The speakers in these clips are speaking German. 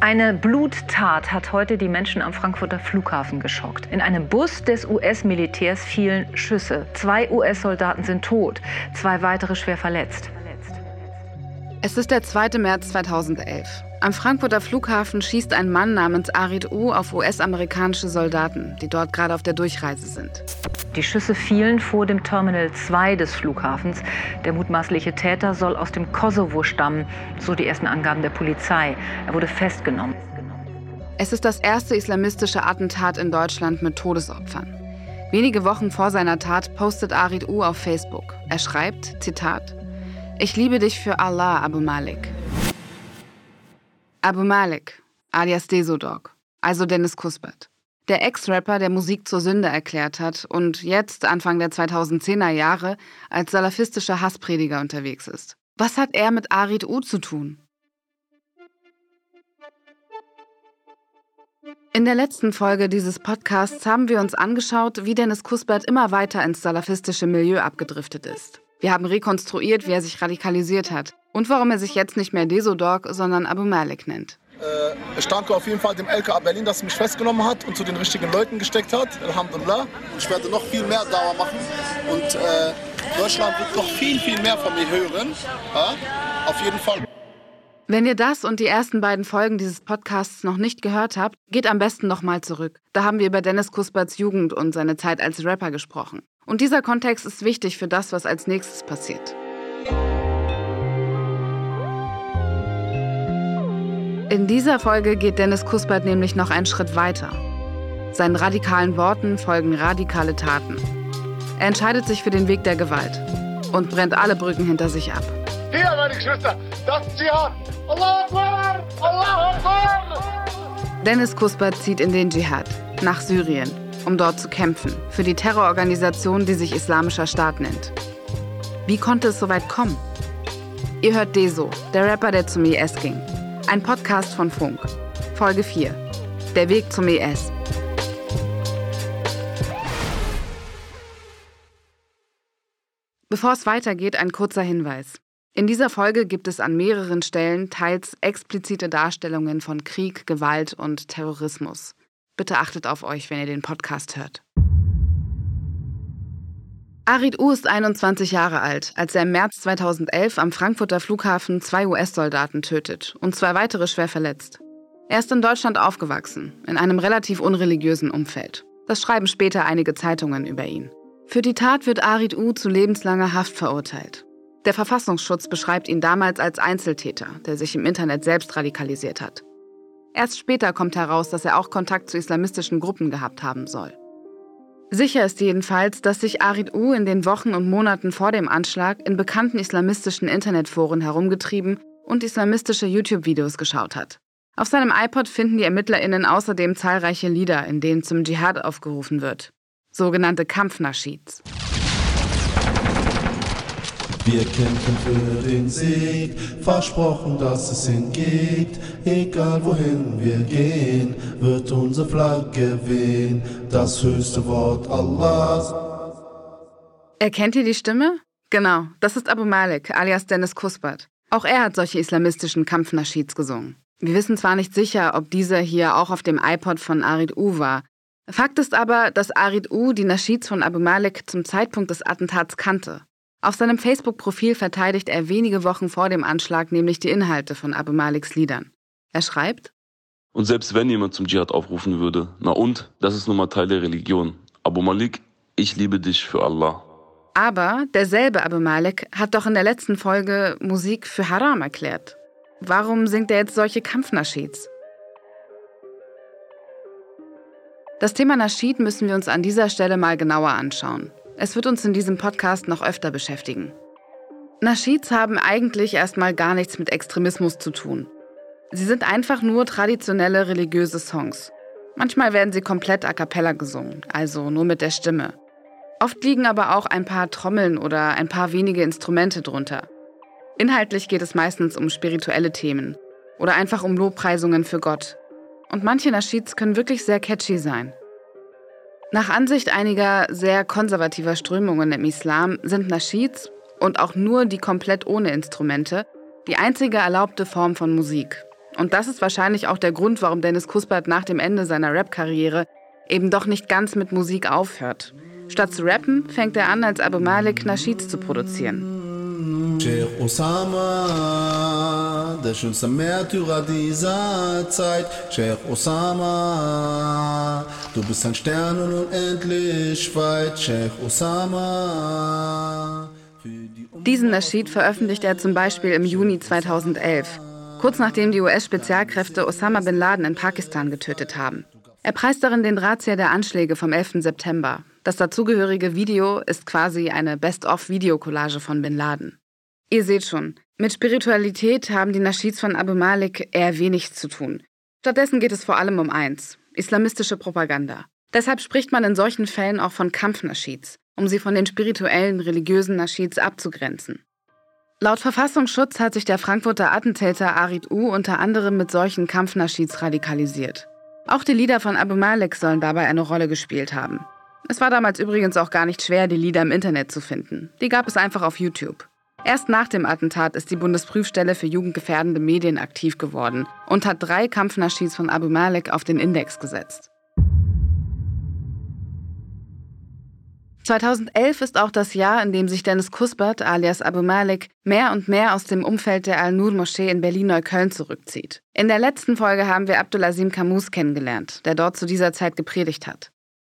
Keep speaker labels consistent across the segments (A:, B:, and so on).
A: Eine Bluttat hat heute die Menschen am Frankfurter Flughafen geschockt. In einem Bus des US-Militärs fielen Schüsse. Zwei US-Soldaten sind tot, zwei weitere schwer verletzt.
B: Es ist der 2. März 2011. Am Frankfurter Flughafen schießt ein Mann namens Arid U auf US-amerikanische Soldaten, die dort gerade auf der Durchreise sind.
A: Die Schüsse fielen vor dem Terminal 2 des Flughafens. Der mutmaßliche Täter soll aus dem Kosovo stammen, so die ersten Angaben der Polizei. Er wurde festgenommen.
B: Es ist das erste islamistische Attentat in Deutschland mit Todesopfern. Wenige Wochen vor seiner Tat postet Arid U auf Facebook. Er schreibt, Zitat, Ich liebe dich für Allah, Abu Malik. Abu Malik, alias Desodog, also Dennis Kuspert. Der Ex-Rapper, der Musik zur Sünde erklärt hat und jetzt, Anfang der 2010er Jahre, als salafistischer Hassprediger unterwegs ist. Was hat er mit Arid U zu tun? In der letzten Folge dieses Podcasts haben wir uns angeschaut, wie Dennis Kuspert immer weiter ins salafistische Milieu abgedriftet ist. Wir haben rekonstruiert, wie er sich radikalisiert hat und warum er sich jetzt nicht mehr Desodog, sondern Abu Malik nennt.
C: Äh, ich danke auf jeden Fall dem LKA Berlin, dass er mich festgenommen hat und zu den richtigen Leuten gesteckt hat. Alhamdulillah. Ich werde noch viel mehr Dauer machen und äh, Deutschland wird noch viel, viel mehr von mir hören. Ja? Auf jeden Fall.
B: Wenn ihr das und die ersten beiden Folgen dieses Podcasts noch nicht gehört habt, geht am besten nochmal zurück. Da haben wir über Dennis Kusperts Jugend und seine Zeit als Rapper gesprochen. Und dieser Kontext ist wichtig für das, was als nächstes passiert. In dieser Folge geht Dennis Kuspert nämlich noch einen Schritt weiter. Seinen radikalen Worten folgen radikale Taten. Er entscheidet sich für den Weg der Gewalt und brennt alle Brücken hinter sich ab.
C: Hier, meine Geschwister, das ist Dschihad. Allah Akbar! Allah Akbar!
B: Dennis Kuspert zieht in den Dschihad, nach Syrien, um dort zu kämpfen, für die Terrororganisation, die sich Islamischer Staat nennt. Wie konnte es so weit kommen? Ihr hört Deso, der Rapper, der zum IS ging. Ein Podcast von Funk. Folge 4. Der Weg zum ES. Bevor es weitergeht, ein kurzer Hinweis. In dieser Folge gibt es an mehreren Stellen teils explizite Darstellungen von Krieg, Gewalt und Terrorismus. Bitte achtet auf euch, wenn ihr den Podcast hört. Arid U ist 21 Jahre alt, als er im März 2011 am Frankfurter Flughafen zwei US-Soldaten tötet und zwei weitere schwer verletzt. Er ist in Deutschland aufgewachsen, in einem relativ unreligiösen Umfeld. Das schreiben später einige Zeitungen über ihn. Für die Tat wird Arid U zu lebenslanger Haft verurteilt. Der Verfassungsschutz beschreibt ihn damals als Einzeltäter, der sich im Internet selbst radikalisiert hat. Erst später kommt heraus, dass er auch Kontakt zu islamistischen Gruppen gehabt haben soll. Sicher ist jedenfalls, dass sich Arid U in den Wochen und Monaten vor dem Anschlag in bekannten islamistischen Internetforen herumgetrieben und islamistische YouTube-Videos geschaut hat. Auf seinem iPod finden die ErmittlerInnen außerdem zahlreiche Lieder, in denen zum Dschihad aufgerufen wird. Sogenannte Kampfnaschids.
D: Wir kämpfen für den Sieg, versprochen, dass es ihn gibt. Egal wohin wir gehen, wird unsere Flagge wehen. Das höchste Wort Allahs.
B: Erkennt ihr die Stimme? Genau, das ist Abu Malik, alias Dennis Kuspert. Auch er hat solche islamistischen Kampfnaschids gesungen. Wir wissen zwar nicht sicher, ob dieser hier auch auf dem iPod von Arid U war. Fakt ist aber, dass Arid U die Naschids von Abu Malik zum Zeitpunkt des Attentats kannte. Auf seinem Facebook-Profil verteidigt er wenige Wochen vor dem Anschlag nämlich die Inhalte von Abu Maliks Liedern. Er schreibt,
E: Und selbst wenn jemand zum Dschihad aufrufen würde, na und, das ist nun mal Teil der Religion. Abu Malik, ich liebe dich für Allah.
B: aber derselbe Abu Malik hat doch in der letzten Folge Musik für Haram erklärt. Warum singt er jetzt solche Kampfnaschids? Das Thema Naschid müssen wir uns an dieser Stelle mal genauer anschauen. Es wird uns in diesem Podcast noch öfter beschäftigen. Naschids haben eigentlich erstmal gar nichts mit Extremismus zu tun. Sie sind einfach nur traditionelle religiöse Songs. Manchmal werden sie komplett a cappella gesungen, also nur mit der Stimme. Oft liegen aber auch ein paar Trommeln oder ein paar wenige Instrumente drunter. Inhaltlich geht es meistens um spirituelle Themen oder einfach um Lobpreisungen für Gott. Und manche Naschids können wirklich sehr catchy sein. Nach Ansicht einiger sehr konservativer Strömungen im Islam sind Naschids und auch nur die komplett ohne Instrumente die einzige erlaubte Form von Musik. Und das ist wahrscheinlich auch der Grund, warum Dennis Kuspert nach dem Ende seiner Rap-Karriere eben doch nicht ganz mit Musik aufhört. Statt zu rappen, fängt er an, als Abu Malik Nasheeds zu produzieren.
D: Sheikh Osama, der schönste Märtyrer dieser Zeit. Sheikh Osama, du bist ein Stern und unendlich weit. Sheikh Osama.
B: Diesen Nasheed veröffentlicht er zum Beispiel im Juni 2011 kurz nachdem die US-Spezialkräfte Osama bin Laden in Pakistan getötet haben. Er preist darin den Drahtzieher der Anschläge vom 11. September. Das dazugehörige Video ist quasi eine Best-of-Videokollage von bin Laden. Ihr seht schon, mit Spiritualität haben die Naschids von Abu Malik eher wenig zu tun. Stattdessen geht es vor allem um eins: islamistische Propaganda. Deshalb spricht man in solchen Fällen auch von Kampfnaschids, um sie von den spirituellen, religiösen Naschids abzugrenzen. Laut Verfassungsschutz hat sich der Frankfurter Attentäter Arid U unter anderem mit solchen Kampfnaschids radikalisiert. Auch die Lieder von Abu Malik sollen dabei eine Rolle gespielt haben. Es war damals übrigens auch gar nicht schwer, die Lieder im Internet zu finden. Die gab es einfach auf YouTube. Erst nach dem Attentat ist die Bundesprüfstelle für jugendgefährdende Medien aktiv geworden und hat drei Kampfnaschids von Abu Malik auf den Index gesetzt. 2011 ist auch das Jahr, in dem sich Dennis Kuspert alias Abu Malik mehr und mehr aus dem Umfeld der Al-Nur-Moschee in Berlin-Neukölln zurückzieht. In der letzten Folge haben wir Abdulazim Kamus kennengelernt, der dort zu dieser Zeit gepredigt hat.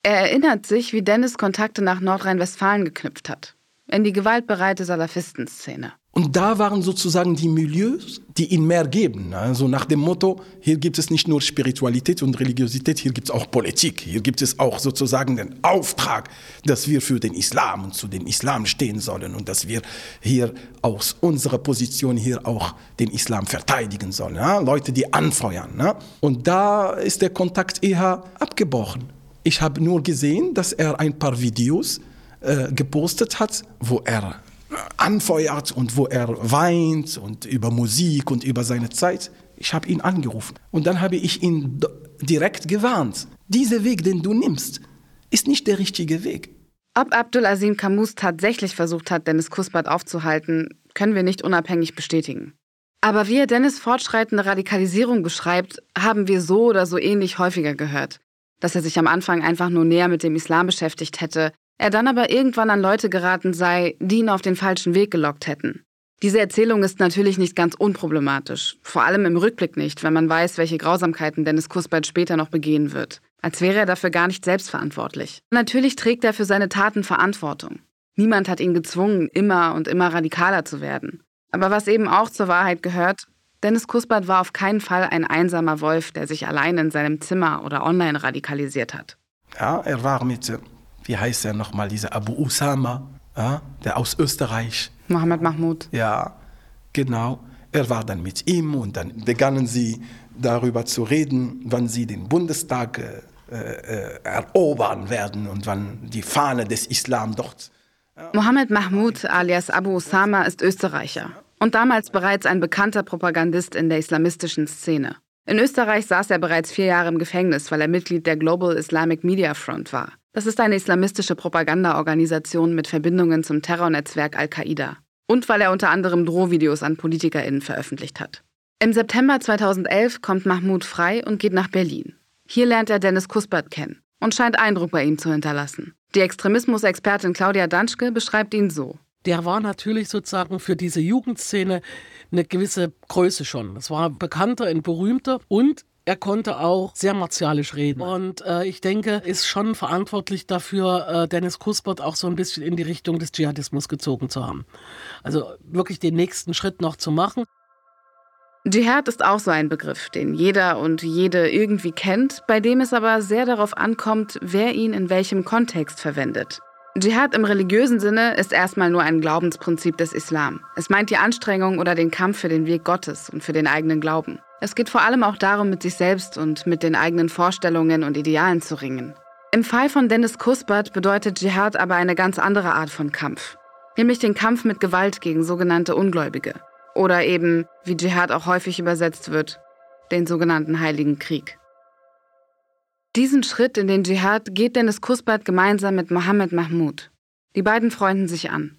B: Er erinnert sich, wie Dennis Kontakte nach Nordrhein-Westfalen geknüpft hat, in die gewaltbereite Salafistenszene.
F: Und da waren sozusagen die Milieus, die ihn mehr geben. Also nach dem Motto, hier gibt es nicht nur Spiritualität und Religiosität, hier gibt es auch Politik. Hier gibt es auch sozusagen den Auftrag, dass wir für den Islam und zu dem Islam stehen sollen und dass wir hier aus unserer Position hier auch den Islam verteidigen sollen. Leute, die anfeuern. Und da ist der Kontakt eher abgebrochen. Ich habe nur gesehen, dass er ein paar Videos äh, gepostet hat, wo er anfeuert und wo er weint und über Musik und über seine Zeit. Ich habe ihn angerufen und dann habe ich ihn direkt gewarnt. Dieser Weg, den du nimmst, ist nicht der richtige Weg.
B: Ob Abdulazim Kamus tatsächlich versucht hat, Dennis Kuspert aufzuhalten, können wir nicht unabhängig bestätigen. Aber wie er Dennis fortschreitende Radikalisierung beschreibt, haben wir so oder so ähnlich häufiger gehört. Dass er sich am Anfang einfach nur näher mit dem Islam beschäftigt hätte, er dann aber irgendwann an Leute geraten sei, die ihn auf den falschen Weg gelockt hätten. Diese Erzählung ist natürlich nicht ganz unproblematisch, vor allem im Rückblick nicht, wenn man weiß, welche Grausamkeiten Dennis Kuspert später noch begehen wird, als wäre er dafür gar nicht selbstverantwortlich. Natürlich trägt er für seine Taten Verantwortung. Niemand hat ihn gezwungen, immer und immer radikaler zu werden. Aber was eben auch zur Wahrheit gehört, Dennis Kuspert war auf keinen Fall ein einsamer Wolf, der sich allein in seinem Zimmer oder online radikalisiert hat.
F: Ja, er war mit wie heißt er nochmal, dieser Abu Usama, ja, der aus Österreich.
B: Mohammed Mahmoud.
F: Ja, genau. Er war dann mit ihm und dann begannen sie darüber zu reden, wann sie den Bundestag äh, äh, erobern werden und wann die Fahne des Islam dort.
B: Mohammed Mahmoud alias Abu Usama ist Österreicher und damals bereits ein bekannter Propagandist in der islamistischen Szene. In Österreich saß er bereits vier Jahre im Gefängnis, weil er Mitglied der Global Islamic Media Front war. Das ist eine islamistische Propagandaorganisation mit Verbindungen zum Terrornetzwerk Al-Qaida. Und weil er unter anderem Drohvideos an PolitikerInnen veröffentlicht hat. Im September 2011 kommt Mahmoud frei und geht nach Berlin. Hier lernt er Dennis Kuspert kennen und scheint Eindruck bei ihm zu hinterlassen. Die Extremismusexpertin Claudia Danschke beschreibt ihn so.
G: Der war natürlich sozusagen für diese Jugendszene eine gewisse Größe schon. Es war bekannter und berühmter und er konnte auch sehr martialisch reden. Und äh, ich denke, ist schon verantwortlich dafür, äh, Dennis Kuspert auch so ein bisschen in die Richtung des Dschihadismus gezogen zu haben. Also wirklich den nächsten Schritt noch zu machen.
B: Dschihad ist auch so ein Begriff, den jeder und jede irgendwie kennt, bei dem es aber sehr darauf ankommt, wer ihn in welchem Kontext verwendet. Dschihad im religiösen Sinne ist erstmal nur ein Glaubensprinzip des Islam. Es meint die Anstrengung oder den Kampf für den Weg Gottes und für den eigenen Glauben. Es geht vor allem auch darum, mit sich selbst und mit den eigenen Vorstellungen und Idealen zu ringen. Im Fall von Dennis Kuspert bedeutet Dschihad aber eine ganz andere Art von Kampf. Nämlich den Kampf mit Gewalt gegen sogenannte Ungläubige. Oder eben, wie Dschihad auch häufig übersetzt wird, den sogenannten Heiligen Krieg. Diesen Schritt in den Dschihad geht Dennis Kuspert gemeinsam mit Mohammed Mahmoud. Die beiden freunden sich an.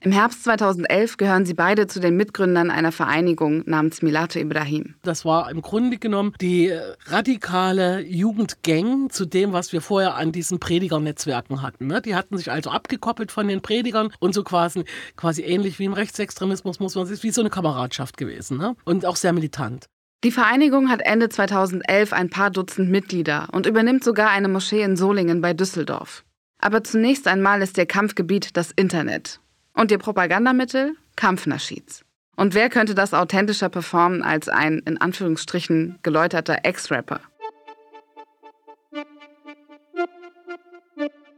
B: Im Herbst 2011 gehören sie beide zu den Mitgründern einer Vereinigung namens Milate Ibrahim.
G: Das war im Grunde genommen die radikale Jugendgang zu dem, was wir vorher an diesen Predigernetzwerken hatten. Ne? Die hatten sich also abgekoppelt von den Predigern und so quasi, quasi ähnlich wie im Rechtsextremismus, muss man sagen, wie so eine Kameradschaft gewesen ne? und auch sehr militant.
B: Die Vereinigung hat Ende 2011 ein paar Dutzend Mitglieder und übernimmt sogar eine Moschee in Solingen bei Düsseldorf. Aber zunächst einmal ist ihr Kampfgebiet das Internet und ihr Propagandamittel Kampfnaschids. Und wer könnte das authentischer performen als ein in Anführungsstrichen geläuterter Ex-Rapper?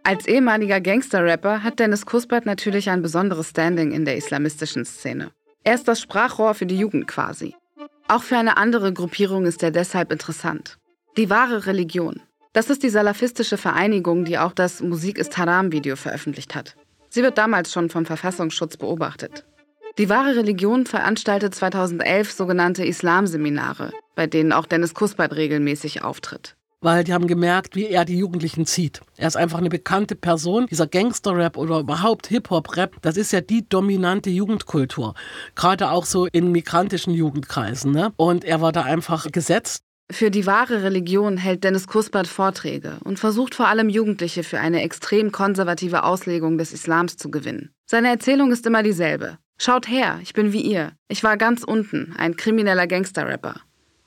B: Als ehemaliger Gangster-Rapper hat Dennis Kuspert natürlich ein besonderes Standing in der islamistischen Szene. Er ist das Sprachrohr für die Jugend quasi. Auch für eine andere Gruppierung ist er deshalb interessant. Die wahre Religion. Das ist die salafistische Vereinigung, die auch das Musik ist Haram-Video veröffentlicht hat. Sie wird damals schon vom Verfassungsschutz beobachtet. Die wahre Religion veranstaltet 2011 sogenannte Islamseminare, bei denen auch Dennis Kuspert regelmäßig auftritt.
G: Weil die haben gemerkt, wie er die Jugendlichen zieht. Er ist einfach eine bekannte Person. Dieser Gangster-Rap oder überhaupt Hip-Hop-Rap, das ist ja die dominante Jugendkultur. Gerade auch so in migrantischen Jugendkreisen. Ne? Und er war da einfach gesetzt.
B: Für die wahre Religion hält Dennis Kuspert Vorträge und versucht vor allem Jugendliche für eine extrem konservative Auslegung des Islams zu gewinnen. Seine Erzählung ist immer dieselbe. Schaut her, ich bin wie ihr. Ich war ganz unten, ein krimineller Gangster-Rapper.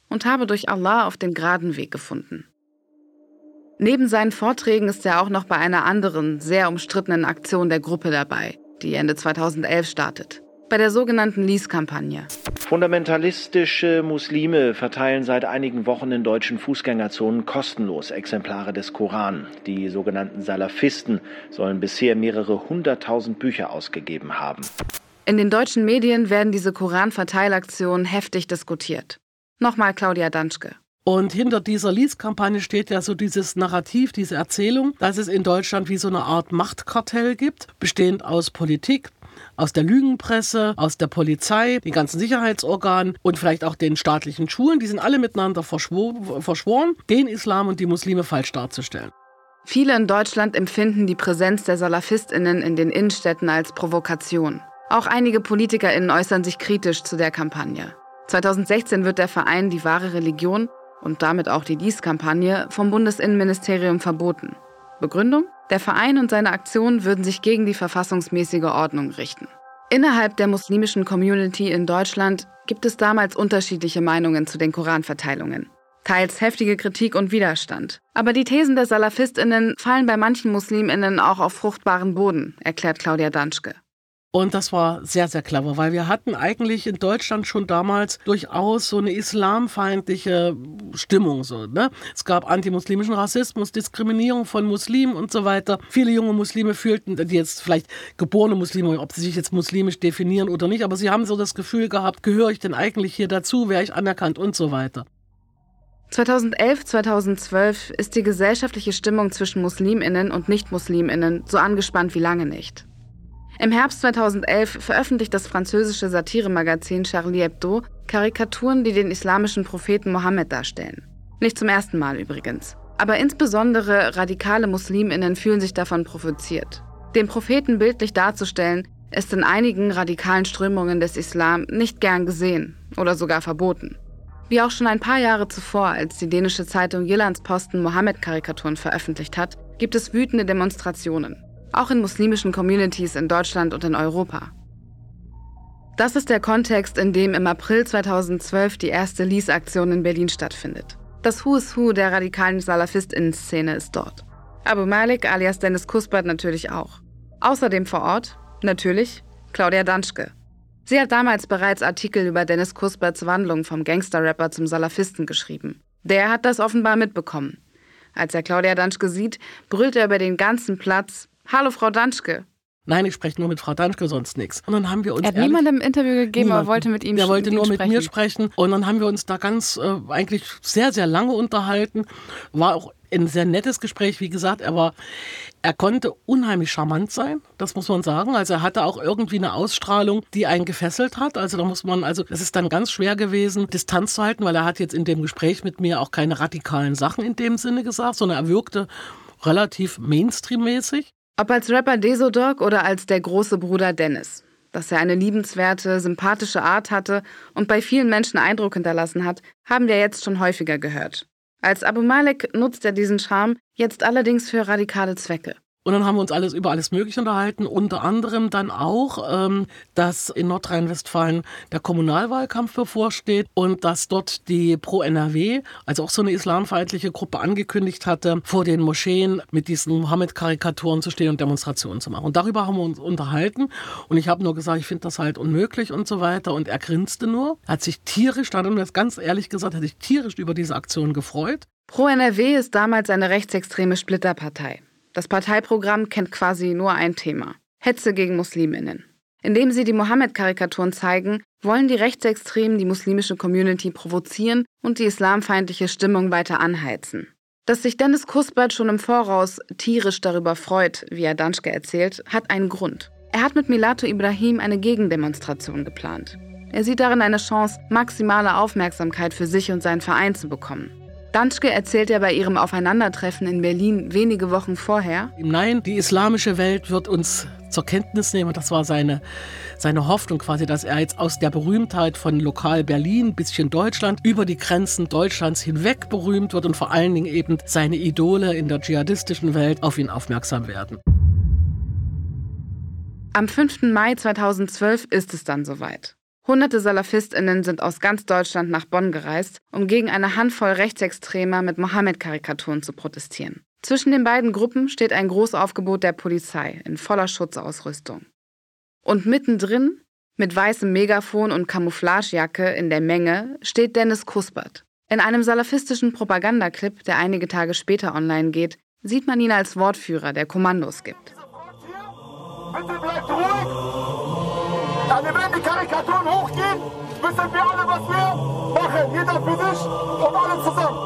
B: Und habe durch Allah auf den geraden Weg gefunden. Neben seinen Vorträgen ist er auch noch bei einer anderen, sehr umstrittenen Aktion der Gruppe dabei, die Ende 2011 startet bei der sogenannten Lease-Kampagne.
H: Fundamentalistische Muslime verteilen seit einigen Wochen in deutschen Fußgängerzonen kostenlos Exemplare des Koran. Die sogenannten Salafisten sollen bisher mehrere hunderttausend Bücher ausgegeben haben.
B: In den deutschen Medien werden diese Koranverteilaktionen heftig diskutiert. Nochmal Claudia Danschke.
G: Und hinter dieser Lease-Kampagne steht ja so dieses Narrativ, diese Erzählung, dass es in Deutschland wie so eine Art Machtkartell gibt, bestehend aus Politik, aus der Lügenpresse, aus der Polizei, den ganzen Sicherheitsorganen und vielleicht auch den staatlichen Schulen. Die sind alle miteinander verschwor verschworen, den Islam und die Muslime falsch darzustellen.
B: Viele in Deutschland empfinden die Präsenz der Salafistinnen in den Innenstädten als Provokation. Auch einige Politikerinnen äußern sich kritisch zu der Kampagne. 2016 wird der Verein Die wahre Religion und damit auch die Dies-Kampagne vom Bundesinnenministerium verboten. Begründung? Der Verein und seine Aktionen würden sich gegen die verfassungsmäßige Ordnung richten. Innerhalb der muslimischen Community in Deutschland gibt es damals unterschiedliche Meinungen zu den Koranverteilungen. Teils heftige Kritik und Widerstand. Aber die Thesen der Salafistinnen fallen bei manchen Musliminnen auch auf fruchtbaren Boden, erklärt Claudia Danschke.
G: Und das war sehr, sehr clever, weil wir hatten eigentlich in Deutschland schon damals durchaus so eine islamfeindliche Stimmung. So, ne? Es gab antimuslimischen Rassismus, Diskriminierung von Muslimen und so weiter. Viele junge Muslime fühlten, die jetzt vielleicht geborene Muslime, ob sie sich jetzt muslimisch definieren oder nicht, aber sie haben so das Gefühl gehabt, gehöre ich denn eigentlich hier dazu, wäre ich anerkannt und so weiter.
B: 2011, 2012 ist die gesellschaftliche Stimmung zwischen Musliminnen und Nicht-Musliminnen so angespannt wie lange nicht. Im Herbst 2011 veröffentlicht das französische Satiremagazin Charlie Hebdo Karikaturen, die den islamischen Propheten Mohammed darstellen. Nicht zum ersten Mal übrigens. Aber insbesondere radikale Musliminnen fühlen sich davon provoziert. Den Propheten bildlich darzustellen, ist in einigen radikalen Strömungen des Islam nicht gern gesehen oder sogar verboten. Wie auch schon ein paar Jahre zuvor, als die dänische Zeitung Jyllandsposten Mohammed-Karikaturen veröffentlicht hat, gibt es wütende Demonstrationen auch in muslimischen Communities in Deutschland und in Europa. Das ist der Kontext, in dem im April 2012 die erste Lease-Aktion in Berlin stattfindet. Das Who is Who der radikalen Salafistinnen-Szene ist dort. Abu Malik alias Dennis Kuspert natürlich auch. Außerdem vor Ort, natürlich, Claudia Danschke. Sie hat damals bereits Artikel über Dennis Kusperts Wandlung vom Gangster-Rapper zum Salafisten geschrieben. Der hat das offenbar mitbekommen. Als er Claudia Danschke sieht, brüllt er über den ganzen Platz, Hallo, Frau Danschke.
G: Nein, ich spreche nur mit Frau Danschke, sonst nichts. Und dann haben wir uns.
B: Er hat niemandem ein Interview gegeben, aber wollte mit ihm
G: sprechen. Er wollte nur mit mir sprechen. Und dann haben wir uns da ganz äh, eigentlich sehr, sehr lange unterhalten. War auch ein sehr nettes Gespräch. Wie gesagt, er war, er konnte unheimlich charmant sein, das muss man sagen. Also er hatte auch irgendwie eine Ausstrahlung, die einen gefesselt hat. Also da muss man, also es ist dann ganz schwer gewesen, Distanz zu halten, weil er hat jetzt in dem Gespräch mit mir auch keine radikalen Sachen in dem Sinne gesagt, sondern er wirkte relativ Mainstream-mäßig.
B: Ob als Rapper Desodog oder als der große Bruder Dennis. Dass er eine liebenswerte, sympathische Art hatte und bei vielen Menschen Eindruck hinterlassen hat, haben wir jetzt schon häufiger gehört. Als Abu Malik nutzt er diesen Charme jetzt allerdings für radikale Zwecke.
G: Und dann haben wir uns alles über alles Mögliche unterhalten, unter anderem dann auch, ähm, dass in Nordrhein-Westfalen der Kommunalwahlkampf bevorsteht und dass dort die Pro-NRW, also auch so eine islamfeindliche Gruppe, angekündigt hatte, vor den Moscheen mit diesen Mohammed-Karikaturen zu stehen und Demonstrationen zu machen. Und darüber haben wir uns unterhalten und ich habe nur gesagt, ich finde das halt unmöglich und so weiter. Und er grinste nur, hat sich tierisch, dann das ganz ehrlich gesagt, hat sich tierisch über diese Aktion gefreut.
B: Pro-NRW ist damals eine rechtsextreme Splitterpartei. Das Parteiprogramm kennt quasi nur ein Thema: Hetze gegen Musliminnen. Indem sie die Mohammed-Karikaturen zeigen, wollen die Rechtsextremen die muslimische Community provozieren und die islamfeindliche Stimmung weiter anheizen. Dass sich Dennis Kuspert schon im Voraus tierisch darüber freut, wie er Danschke erzählt, hat einen Grund. Er hat mit Milato Ibrahim eine Gegendemonstration geplant. Er sieht darin eine Chance, maximale Aufmerksamkeit für sich und seinen Verein zu bekommen. Danschke erzählt er bei ihrem Aufeinandertreffen in Berlin wenige Wochen vorher.
G: Nein, die islamische Welt wird uns zur Kenntnis nehmen. Das war seine, seine Hoffnung quasi, dass er jetzt aus der Berühmtheit von lokal Berlin, bisschen Deutschland, über die Grenzen Deutschlands hinweg berühmt wird und vor allen Dingen eben seine Idole in der dschihadistischen Welt auf ihn aufmerksam werden.
B: Am 5. Mai 2012 ist es dann soweit. Hunderte SalafistInnen sind aus ganz Deutschland nach Bonn gereist, um gegen eine Handvoll Rechtsextremer mit Mohammed-Karikaturen zu protestieren. Zwischen den beiden Gruppen steht ein Großaufgebot der Polizei in voller Schutzausrüstung. Und mittendrin, mit weißem Megafon und Camouflagejacke in der Menge, steht Dennis Kuspert. In einem salafistischen Propagandaclip, der einige Tage später online geht, sieht man ihn als Wortführer, der Kommandos gibt.
I: Bitte bleibt ruhig! Karikaturen hochgehen, wissen wir alle, was wir machen. Jeder für sich und alle zusammen.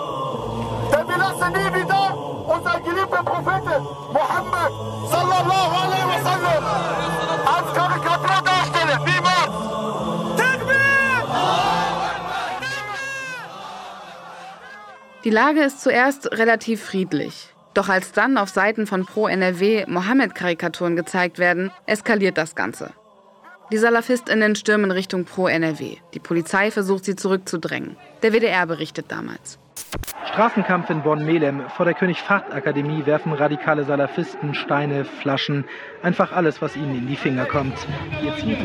I: Denn wir lassen nie wieder unseren geliebten Propheten Mohammed sallallahu alaihi wasallam als Karikatur darstellen. Niemals!
B: Die Lage ist zuerst relativ friedlich. Doch als dann auf Seiten von Pro NRW Mohammed-Karikaturen gezeigt werden, eskaliert das Ganze. Die SalafistInnen stürmen Richtung Pro-NRW. Die Polizei versucht, sie zurückzudrängen. Der WDR berichtet damals.
J: Straßenkampf in Bonn-Melem. Vor der König-Fahd-Akademie werfen radikale Salafisten Steine, Flaschen, einfach alles, was ihnen in die Finger kommt. Ihr Ziel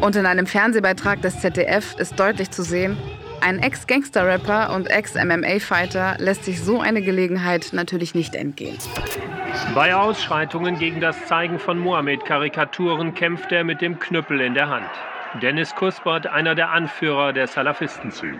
B: Und in einem Fernsehbeitrag des ZDF ist deutlich zu sehen, ein Ex-Gangster-Rapper und Ex-MMA-Fighter lässt sich so eine Gelegenheit natürlich nicht entgehen.
K: Bei Ausschreitungen gegen das Zeigen von Mohammed-Karikaturen kämpft er mit dem Knüppel in der Hand. Dennis Kuspert, einer der Anführer der Salafistenzüge.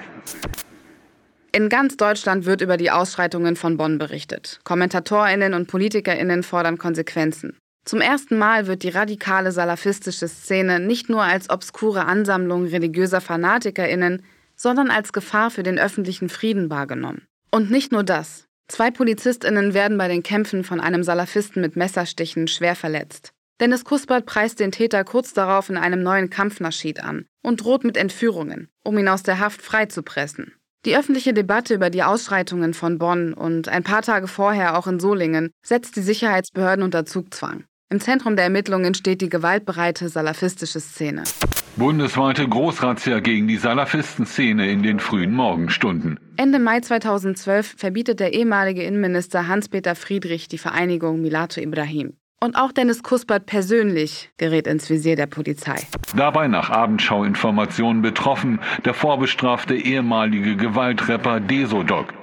B: In ganz Deutschland wird über die Ausschreitungen von Bonn berichtet. KommentatorInnen und PolitikerInnen fordern Konsequenzen. Zum ersten Mal wird die radikale salafistische Szene nicht nur als obskure Ansammlung religiöser FanatikerInnen, sondern als Gefahr für den öffentlichen Frieden wahrgenommen. Und nicht nur das. Zwei Polizistinnen werden bei den Kämpfen von einem Salafisten mit Messerstichen schwer verletzt. Dennis Kuspert preist den Täter kurz darauf in einem neuen Kampfnaschid an und droht mit Entführungen, um ihn aus der Haft freizupressen. Die öffentliche Debatte über die Ausschreitungen von Bonn und ein paar Tage vorher auch in Solingen setzt die Sicherheitsbehörden unter Zugzwang. Im Zentrum der Ermittlungen steht die gewaltbereite salafistische Szene.
L: Bundesweite Großrazzia gegen die Salafistenszene in den frühen Morgenstunden.
B: Ende Mai 2012 verbietet der ehemalige Innenminister Hans-Peter Friedrich die Vereinigung Milato Ibrahim. Und auch Dennis Kuspert persönlich gerät ins Visier der Polizei.
L: Dabei nach Abendschau-Informationen betroffen der vorbestrafte ehemalige Gewaltrapper Desodog.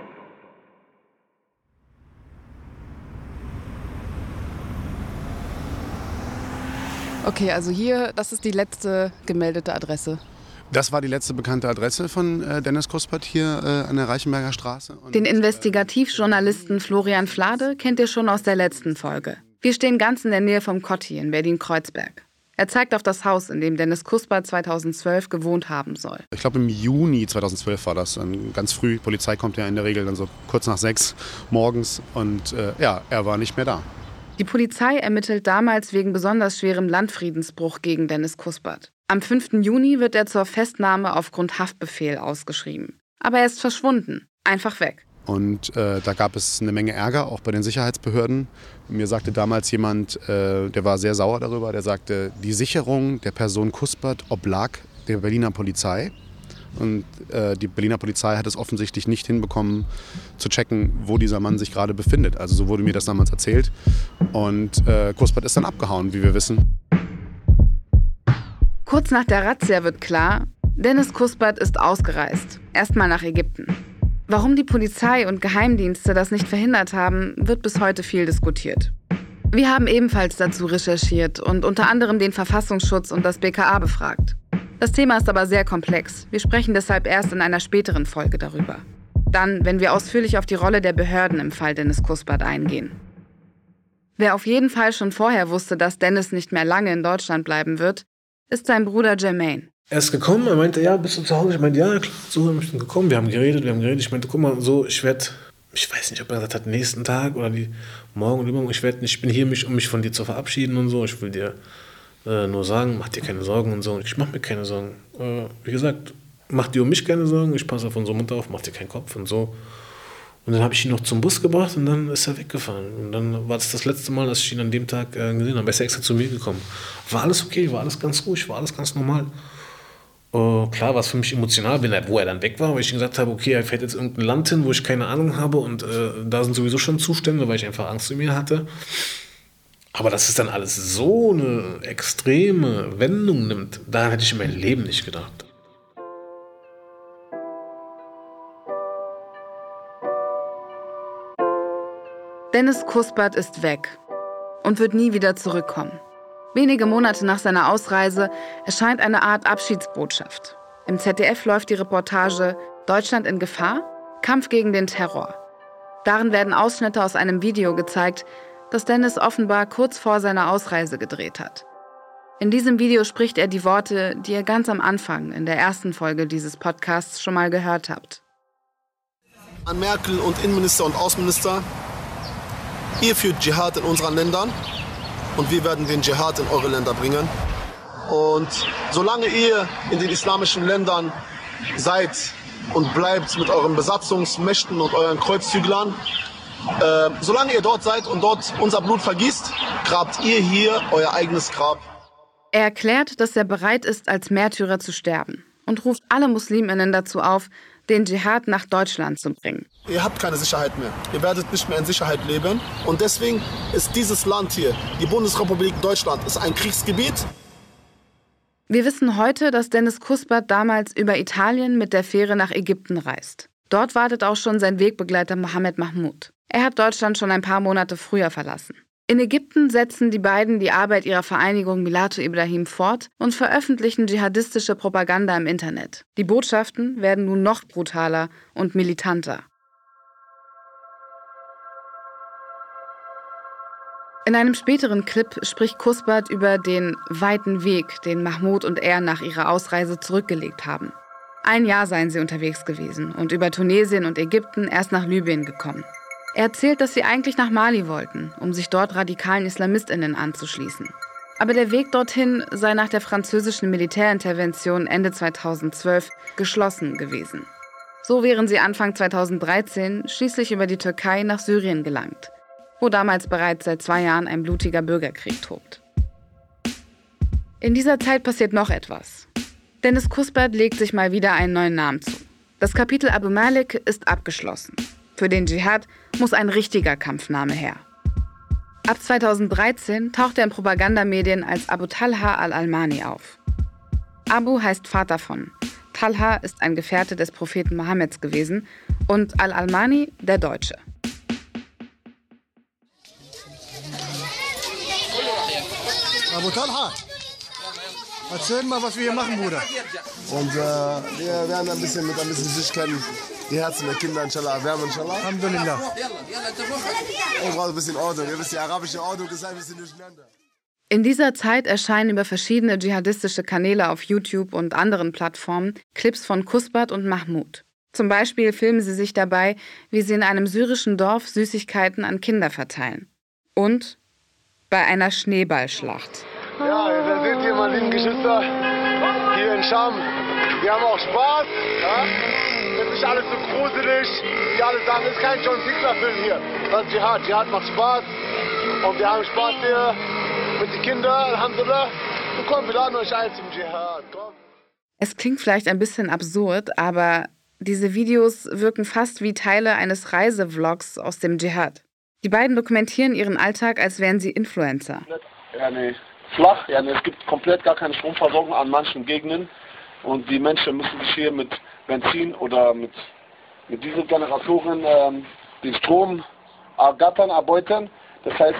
B: Okay, also hier, das ist die letzte gemeldete Adresse.
M: Das war die letzte bekannte Adresse von äh, Dennis Kuspert hier äh, an der Reichenberger Straße.
B: Und Den Investigativjournalisten Florian Flade kennt ihr schon aus der letzten Folge. Wir stehen ganz in der Nähe vom Kotti in Berlin-Kreuzberg. Er zeigt auf das Haus, in dem Dennis Kuspert 2012 gewohnt haben soll.
M: Ich glaube, im Juni 2012 war das. Ganz früh. Die Polizei kommt ja in der Regel dann so kurz nach sechs morgens. Und äh, ja, er war nicht mehr da.
B: Die Polizei ermittelt damals wegen besonders schwerem Landfriedensbruch gegen Dennis Kuspert. Am 5. Juni wird er zur Festnahme aufgrund Haftbefehl ausgeschrieben. Aber er ist verschwunden. Einfach weg.
M: Und äh, da gab es eine Menge Ärger, auch bei den Sicherheitsbehörden. Mir sagte damals jemand, äh, der war sehr sauer darüber, der sagte, die Sicherung der Person Kuspert oblag der Berliner Polizei. Und äh, die Berliner Polizei hat es offensichtlich nicht hinbekommen zu checken, wo dieser Mann sich gerade befindet. Also so wurde mir das damals erzählt. Und äh, Kuspert ist dann abgehauen, wie wir wissen.
B: Kurz nach der Razzia wird klar, Dennis Kuspert ist ausgereist. Erstmal nach Ägypten. Warum die Polizei und Geheimdienste das nicht verhindert haben, wird bis heute viel diskutiert. Wir haben ebenfalls dazu recherchiert und unter anderem den Verfassungsschutz und das BKA befragt. Das Thema ist aber sehr komplex. Wir sprechen deshalb erst in einer späteren Folge darüber. Dann, wenn wir ausführlich auf die Rolle der Behörden im Fall Dennis Kuspert eingehen. Wer auf jeden Fall schon vorher wusste, dass Dennis nicht mehr lange in Deutschland bleiben wird, ist sein Bruder Jermaine.
N: Er ist gekommen, er meinte, ja, bist du zu Hause? Ich meinte, ja, klar, so, ich bin gekommen, wir haben geredet, wir haben geredet. Ich meinte, guck mal, so, ich werde, ich weiß nicht, ob er gesagt hat, nächsten Tag oder die morgen oder übermorgen, ich werde, ich bin hier, mich, um mich von dir zu verabschieden und so. Ich will dir äh, nur sagen, mach dir keine Sorgen und so. Ich mach mir keine Sorgen. Äh, wie gesagt, mach dir um mich keine Sorgen, ich passe auf unsere Mutter auf, mach dir keinen Kopf und so. Und dann habe ich ihn noch zum Bus gebracht und dann ist er weggefahren. Und dann war es das letzte Mal, dass ich ihn an dem Tag äh, gesehen habe. Er ist extra zu mir gekommen. War alles okay, war alles ganz ruhig, war alles ganz normal. Uh, klar war es für mich emotional, wenn er, wo er dann weg war, weil ich gesagt habe, okay, er fährt jetzt irgendein Land hin, wo ich keine Ahnung habe und äh, da sind sowieso schon Zustände, weil ich einfach Angst um ihn hatte. Aber dass es dann alles so eine extreme Wendung nimmt, daran hätte ich in meinem Leben nicht gedacht.
B: Dennis Kuspert ist weg und wird nie wieder zurückkommen. Wenige Monate nach seiner Ausreise erscheint eine Art Abschiedsbotschaft. Im ZDF läuft die Reportage Deutschland in Gefahr? Kampf gegen den Terror. Darin werden Ausschnitte aus einem Video gezeigt, das Dennis offenbar kurz vor seiner Ausreise gedreht hat. In diesem Video spricht er die Worte, die ihr ganz am Anfang in der ersten Folge dieses Podcasts schon mal gehört habt.
C: An Merkel und Innenminister und Außenminister, ihr führt Dschihad in unseren Ländern und wir werden den Dschihad in eure Länder bringen. Und solange ihr in den islamischen Ländern seid und bleibt mit euren Besatzungsmächten und euren Kreuzzüglern, äh, solange ihr dort seid und dort unser Blut vergießt, grabt ihr hier euer eigenes Grab.
B: Er erklärt, dass er bereit ist, als Märtyrer zu sterben und ruft alle Musliminnen dazu auf, den Dschihad nach Deutschland zu bringen.
C: Ihr habt keine Sicherheit mehr. Ihr werdet nicht mehr in Sicherheit leben. Und deswegen ist dieses Land hier, die Bundesrepublik Deutschland, ist ein Kriegsgebiet.
B: Wir wissen heute, dass Dennis Kuspert damals über Italien mit der Fähre nach Ägypten reist. Dort wartet auch schon sein Wegbegleiter Mohammed Mahmoud. Er hat Deutschland schon ein paar Monate früher verlassen. In Ägypten setzen die beiden die Arbeit ihrer Vereinigung Milatu Ibrahim fort und veröffentlichen dschihadistische Propaganda im Internet. Die Botschaften werden nun noch brutaler und militanter. In einem späteren Clip spricht Kusbert über den weiten Weg, den Mahmoud und er nach ihrer Ausreise zurückgelegt haben. Ein Jahr seien sie unterwegs gewesen und über Tunesien und Ägypten erst nach Libyen gekommen. Er erzählt, dass sie eigentlich nach Mali wollten, um sich dort radikalen Islamistinnen anzuschließen. Aber der Weg dorthin sei nach der französischen Militärintervention Ende 2012 geschlossen gewesen. So wären sie Anfang 2013 schließlich über die Türkei nach Syrien gelangt, wo damals bereits seit zwei Jahren ein blutiger Bürgerkrieg tobt. In dieser Zeit passiert noch etwas. Dennis Kuspert legt sich mal wieder einen neuen Namen zu. Das Kapitel Abu Malik ist abgeschlossen. Für den Dschihad muss ein richtiger Kampfname her. Ab 2013 taucht er in Propagandamedien als Abu Talha al-Almani auf. Abu heißt Vater von. Talha ist ein Gefährte des Propheten Mohammeds gewesen und al-Almani der Deutsche.
O: Abu Talha, erzähl mal, was wir hier machen, Bruder.
P: Und äh, wir werden ein bisschen mit ein bisschen Süßigkeiten die Herzen der Kinder inshallah erwärmen, inshallah.
O: Alhamdulillah.
P: Und braucht ein bisschen Ordnung. Ihr wisst, die arabische Ordnung ist ein bisschen durcheinander.
B: In dieser Zeit erscheinen über verschiedene dschihadistische Kanäle auf YouTube und anderen Plattformen Clips von Kusbat und Mahmoud. Zum Beispiel filmen sie sich dabei, wie sie in einem syrischen Dorf Süßigkeiten an Kinder verteilen. Und bei einer Schneeballschlacht.
P: Ja, meine lieben Geschwister, hier in Scham. Wir haben auch Spaß. Ja?
I: ist nicht alles so gruselig, wie alle sagen. Es ist kein John Ziegler-Film hier. Das ist Dschihad. Dschihad macht Spaß. Und wir haben Spaß hier mit den Kindern, Alhamdulillah. Und komm, wir laden euch ein zum Dschihad. Komm.
B: Es klingt vielleicht ein bisschen absurd, aber diese Videos wirken fast wie Teile eines Reisevlogs aus dem Dschihad. Die beiden dokumentieren ihren Alltag, als wären sie Influencer.
C: Ja, nee, flach. Ja, es gibt komplett gar keine Stromversorgung an manchen Gegenden. Und die Menschen müssen sich hier mit Benzin oder mit, mit Dieselgeneratoren ähm, den Strom ergattern, erbeutern. Das heißt,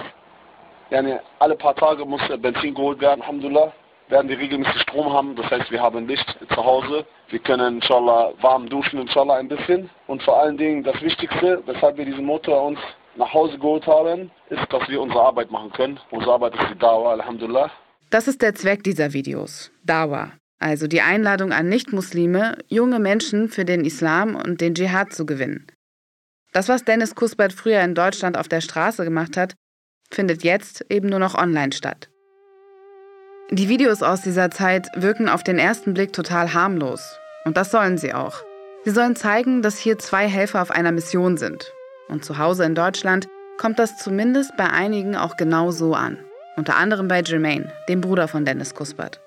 C: ja, nee, alle paar Tage muss Benzin geholt werden. Alhamdulillah werden wir regelmäßig Strom haben. Das heißt, wir haben Licht zu Hause. Wir können inshallah warm duschen, inshallah ein bisschen. Und vor allen Dingen das Wichtigste, weshalb wir diesen Motor uns nach Hause geholt haben, ist, dass wir unsere Arbeit machen können. Unsere Arbeit ist die Dauer, Alhamdulillah.
B: Das ist der Zweck dieser Videos. Dawa. Also die Einladung an Nichtmuslime, junge Menschen für den Islam und den Dschihad zu gewinnen. Das, was Dennis Kuspert früher in Deutschland auf der Straße gemacht hat, findet jetzt eben nur noch online statt. Die Videos aus dieser Zeit wirken auf den ersten Blick total harmlos. Und das sollen sie auch. Sie sollen zeigen, dass hier zwei Helfer auf einer Mission sind. Und zu Hause in Deutschland kommt das zumindest bei einigen auch genau so an. Unter anderem bei Jermaine, dem Bruder von Dennis Kuspert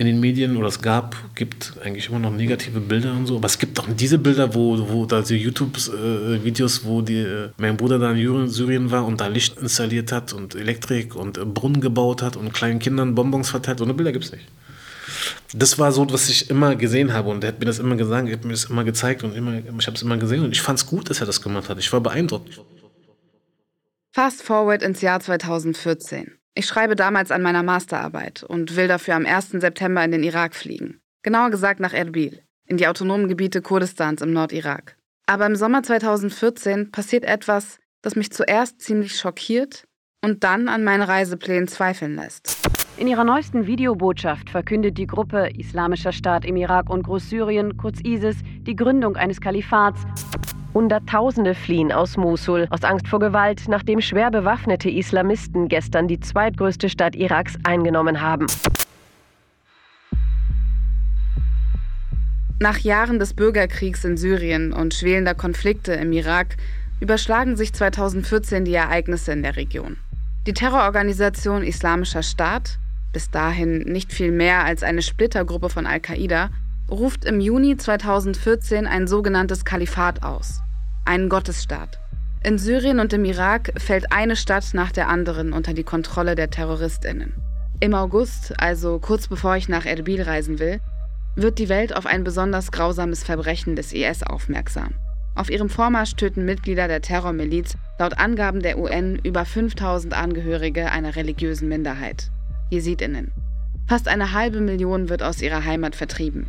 N: in den Medien oder es gab, gibt eigentlich immer noch negative Bilder und so, aber es gibt auch diese Bilder, wo, wo da die YouTube-Videos, wo die, äh, mein Bruder da in Syrien war und da Licht installiert hat und Elektrik und Brunnen gebaut hat und kleinen Kindern Bonbons verteilt. So eine Bilder gibt es nicht. Das war so, was ich immer gesehen habe und er hat mir das immer gesagt, er hat mir das immer gezeigt und immer, ich habe es immer gesehen und ich fand es gut, dass er das gemacht hat. Ich war beeindruckt.
B: Fast forward ins Jahr 2014. Ich schreibe damals an meiner Masterarbeit und will dafür am 1. September in den Irak fliegen. Genauer gesagt nach Erbil, in die autonomen Gebiete Kurdistans im Nordirak. Aber im Sommer 2014 passiert etwas, das mich zuerst ziemlich schockiert und dann an meinen Reiseplänen zweifeln lässt.
Q: In ihrer neuesten Videobotschaft verkündet die Gruppe Islamischer Staat im Irak und Großsyrien, kurz ISIS, die Gründung eines Kalifats Hunderttausende fliehen aus Mosul aus Angst vor Gewalt, nachdem schwer bewaffnete Islamisten gestern die zweitgrößte Stadt Iraks eingenommen haben.
B: Nach Jahren des Bürgerkriegs in Syrien und schwelender Konflikte im Irak überschlagen sich 2014 die Ereignisse in der Region. Die Terrororganisation Islamischer Staat, bis dahin nicht viel mehr als eine Splittergruppe von Al-Qaida, ruft im Juni 2014 ein sogenanntes Kalifat aus, einen Gottesstaat. In Syrien und im Irak fällt eine Stadt nach der anderen unter die Kontrolle der Terroristinnen. Im August, also kurz bevor ich nach Erbil reisen will, wird die Welt auf ein besonders grausames Verbrechen des IS aufmerksam. Auf ihrem Vormarsch töten Mitglieder der Terrormiliz laut Angaben der UN über 5000 Angehörige einer religiösen Minderheit, Jesidinnen. Fast eine halbe Million wird aus ihrer Heimat vertrieben.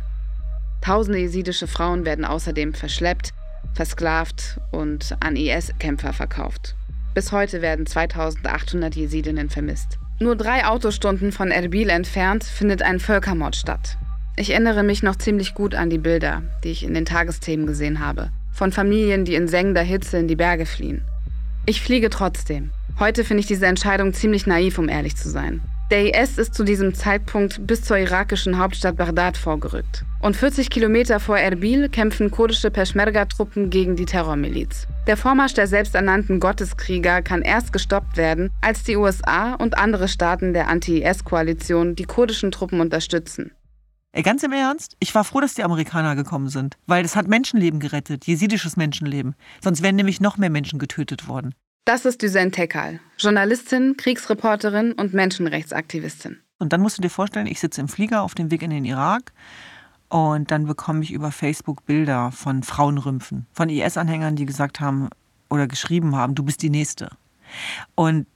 B: Tausende jesidische Frauen werden außerdem verschleppt, versklavt und an IS-Kämpfer verkauft. Bis heute werden 2800 Jesidinnen vermisst. Nur drei Autostunden von Erbil entfernt findet ein Völkermord statt. Ich erinnere mich noch ziemlich gut an die Bilder, die ich in den Tagesthemen gesehen habe. Von Familien, die in sengender Hitze in die Berge fliehen. Ich fliege trotzdem. Heute finde ich diese Entscheidung ziemlich naiv, um ehrlich zu sein. Der IS ist zu diesem Zeitpunkt bis zur irakischen Hauptstadt Bagdad vorgerückt. Und 40 Kilometer vor Erbil kämpfen kurdische Peschmerga-Truppen gegen die Terrormiliz. Der Vormarsch der selbsternannten Gotteskrieger kann erst gestoppt werden, als die USA und andere Staaten der Anti-IS-Koalition die kurdischen Truppen unterstützen.
R: Ganz im Ernst, ich war froh, dass die Amerikaner gekommen sind, weil es hat Menschenleben gerettet, jesidisches Menschenleben. Sonst wären nämlich noch mehr Menschen getötet worden.
B: Das ist Düsen Tekal, Journalistin, Kriegsreporterin und Menschenrechtsaktivistin.
R: Und dann musst du dir vorstellen, ich sitze im Flieger auf dem Weg in den Irak und dann bekomme ich über Facebook Bilder von Frauenrümpfen, von IS-Anhängern, die gesagt haben oder geschrieben haben, du bist die Nächste. Und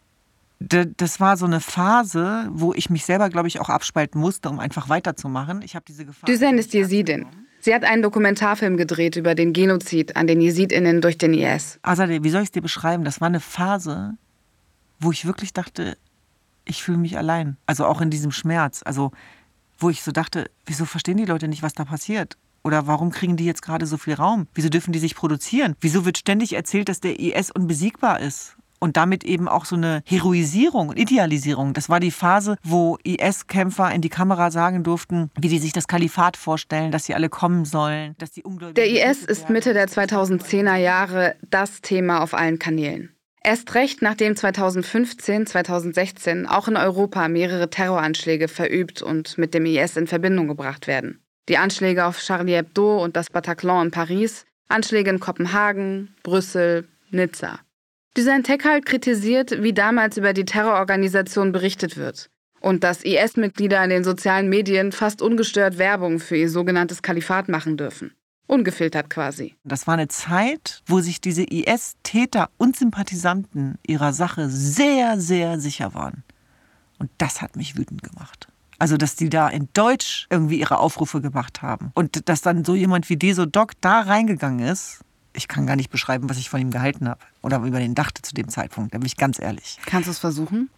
R: das war so eine Phase, wo ich mich selber, glaube ich, auch abspalten musste, um einfach weiterzumachen. Ich habe diese Gefahr.
B: Düsen ist Jesidin. Sie hat einen Dokumentarfilm gedreht über den Genozid an den Jesidinnen durch den IS.
R: Azadeh, wie soll ich es dir beschreiben? Das war eine Phase, wo ich wirklich dachte, ich fühle mich allein. Also auch in diesem Schmerz. Also wo ich so dachte, wieso verstehen die Leute nicht, was da passiert? Oder warum kriegen die jetzt gerade so viel Raum? Wieso dürfen die sich produzieren? Wieso wird ständig erzählt, dass der IS unbesiegbar ist? Und damit eben auch so eine Heroisierung und Idealisierung. Das war die Phase, wo IS-Kämpfer in die Kamera sagen durften, wie sie sich das Kalifat vorstellen, dass sie alle kommen sollen, dass die
B: Der IS ist Mitte der 2010er Jahre das Thema auf allen Kanälen. Erst recht, nachdem 2015, 2016 auch in Europa mehrere Terroranschläge verübt und mit dem IS in Verbindung gebracht werden. Die Anschläge auf Charlie Hebdo und das Bataclan in Paris, Anschläge in Kopenhagen, Brüssel, Nizza. Design Tech kritisiert, wie damals über die Terrororganisation berichtet wird und dass IS-Mitglieder in den sozialen Medien fast ungestört Werbung für ihr sogenanntes Kalifat machen dürfen. Ungefiltert quasi.
R: Das war eine Zeit, wo sich diese IS-Täter und Sympathisanten ihrer Sache sehr, sehr sicher waren. Und das hat mich wütend gemacht. Also, dass die da in Deutsch irgendwie ihre Aufrufe gemacht haben. Und dass dann so jemand wie Deso Doc da reingegangen ist. Ich kann gar nicht beschreiben, was ich von ihm gehalten habe. Oder über den dachte zu dem Zeitpunkt. Da bin ich ganz ehrlich.
B: Kannst du es versuchen?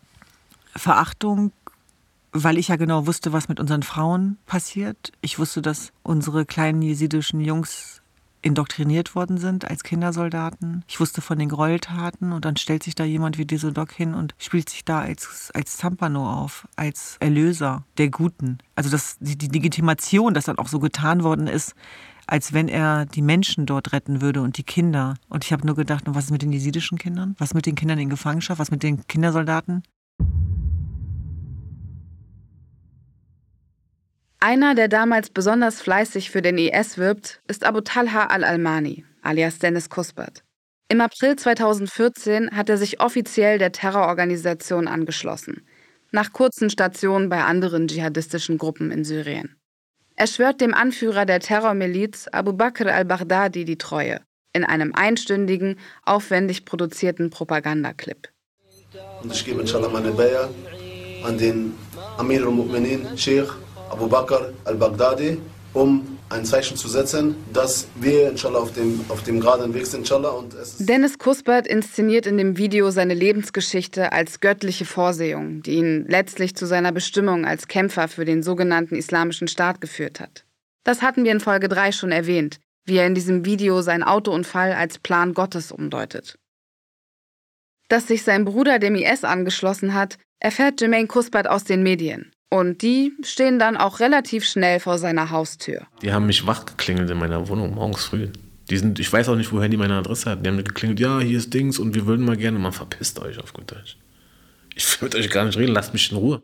R: Verachtung, weil ich ja genau wusste, was mit unseren Frauen passiert. Ich wusste, dass unsere kleinen jesidischen Jungs indoktriniert worden sind als Kindersoldaten. Ich wusste von den Gräueltaten und dann stellt sich da jemand wie Desodok hin und spielt sich da als, als Zampano auf, als Erlöser der Guten. Also das, die, die Legitimation, dass dann auch so getan worden ist, als wenn er die Menschen dort retten würde und die Kinder. Und ich habe nur gedacht, was ist mit den jesidischen Kindern? Was mit den Kindern in Gefangenschaft? Was mit den Kindersoldaten?
B: Einer, der damals besonders fleißig für den IS wirbt, ist Abu Talha al-Almani, alias Dennis Kuspert. Im April 2014 hat er sich offiziell der Terrororganisation angeschlossen, nach kurzen Stationen bei anderen dschihadistischen Gruppen in Syrien. Er schwört dem Anführer der Terrormiliz Abu Bakr al-Baghdadi die Treue in einem einstündigen, aufwendig produzierten Propagandaclip.
P: Und ich gebe inshallah meine Beier an den Amir al-Mu'minin, Sheikh Abu Bakr al-Baghdadi, um ein Zeichen zu setzen, dass wir inshallah auf dem, auf dem geraden Weg sind, inshallah. Und
B: Dennis Kuspert inszeniert in dem Video seine Lebensgeschichte als göttliche Vorsehung, die ihn letztlich zu seiner Bestimmung als Kämpfer für den sogenannten Islamischen Staat geführt hat. Das hatten wir in Folge 3 schon erwähnt, wie er in diesem Video seinen Autounfall als Plan Gottes umdeutet. Dass sich sein Bruder dem IS angeschlossen hat, erfährt Jermaine Kuspert aus den Medien. Und die stehen dann auch relativ schnell vor seiner Haustür.
N: Die haben mich wach geklingelt in meiner Wohnung morgens früh. Die sind, ich weiß auch nicht, woher die meine Adresse hatten. Die haben mir geklingelt, ja, hier ist Dings und wir würden mal gerne, mal verpisst euch auf gut Deutsch. Ich will mit euch gar nicht reden, lasst mich in Ruhe.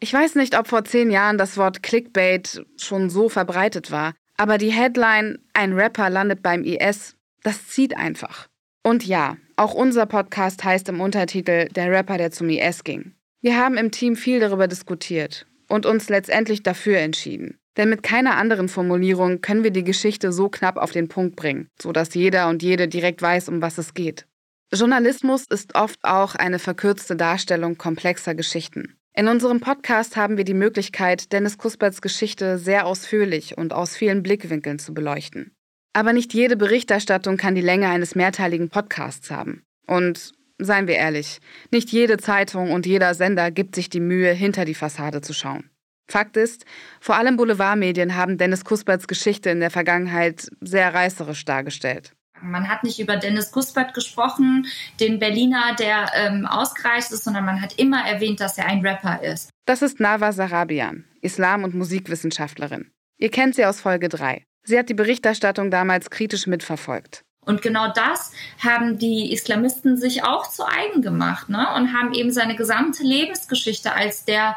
B: Ich weiß nicht, ob vor zehn Jahren das Wort Clickbait schon so verbreitet war, aber die Headline Ein Rapper landet beim IS, das zieht einfach. Und ja, auch unser Podcast heißt im Untertitel Der Rapper, der zum IS ging. Wir haben im Team viel darüber diskutiert und uns letztendlich dafür entschieden. Denn mit keiner anderen Formulierung können wir die Geschichte so knapp auf den Punkt bringen, sodass jeder und jede direkt weiß, um was es geht. Journalismus ist oft auch eine verkürzte Darstellung komplexer Geschichten. In unserem Podcast haben wir die Möglichkeit, Dennis Kusperts Geschichte sehr ausführlich und aus vielen Blickwinkeln zu beleuchten. Aber nicht jede Berichterstattung kann die Länge eines mehrteiligen Podcasts haben. Und seien wir ehrlich, nicht jede Zeitung und jeder Sender gibt sich die Mühe, hinter die Fassade zu schauen. Fakt ist, vor allem Boulevardmedien haben Dennis Kusperts Geschichte in der Vergangenheit sehr reißerisch dargestellt.
S: Man hat nicht über Dennis Kuspert gesprochen, den Berliner, der ähm, ausgereist ist, sondern man hat immer erwähnt, dass er ein Rapper ist.
B: Das ist Nava Sarabian, Islam- und Musikwissenschaftlerin. Ihr kennt sie aus Folge 3. Sie hat die Berichterstattung damals kritisch mitverfolgt.
S: Und genau das haben die Islamisten sich auch zu eigen gemacht ne? und haben eben seine gesamte Lebensgeschichte als der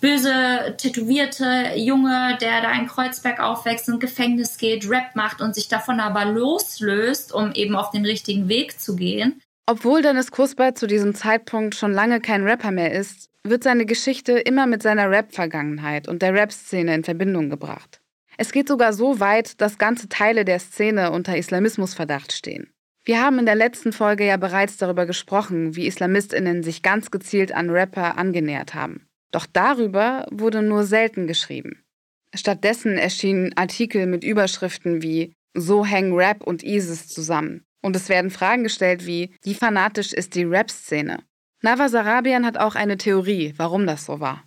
S: böse, tätowierte Junge, der da in Kreuzberg aufwächst, ins Gefängnis geht, Rap macht und sich davon aber loslöst, um eben auf den richtigen Weg zu gehen.
B: Obwohl Dennis Kuspert zu diesem Zeitpunkt schon lange kein Rapper mehr ist, wird seine Geschichte immer mit seiner Rap-Vergangenheit und der Rap-Szene in Verbindung gebracht. Es geht sogar so weit, dass ganze Teile der Szene unter Islamismusverdacht stehen. Wir haben in der letzten Folge ja bereits darüber gesprochen, wie Islamistinnen sich ganz gezielt an Rapper angenähert haben. Doch darüber wurde nur selten geschrieben. Stattdessen erschienen Artikel mit Überschriften wie So hängen Rap und ISIS zusammen. Und es werden Fragen gestellt wie, wie fanatisch ist die Rap-Szene? Nava Sarabian hat auch eine Theorie, warum das so war.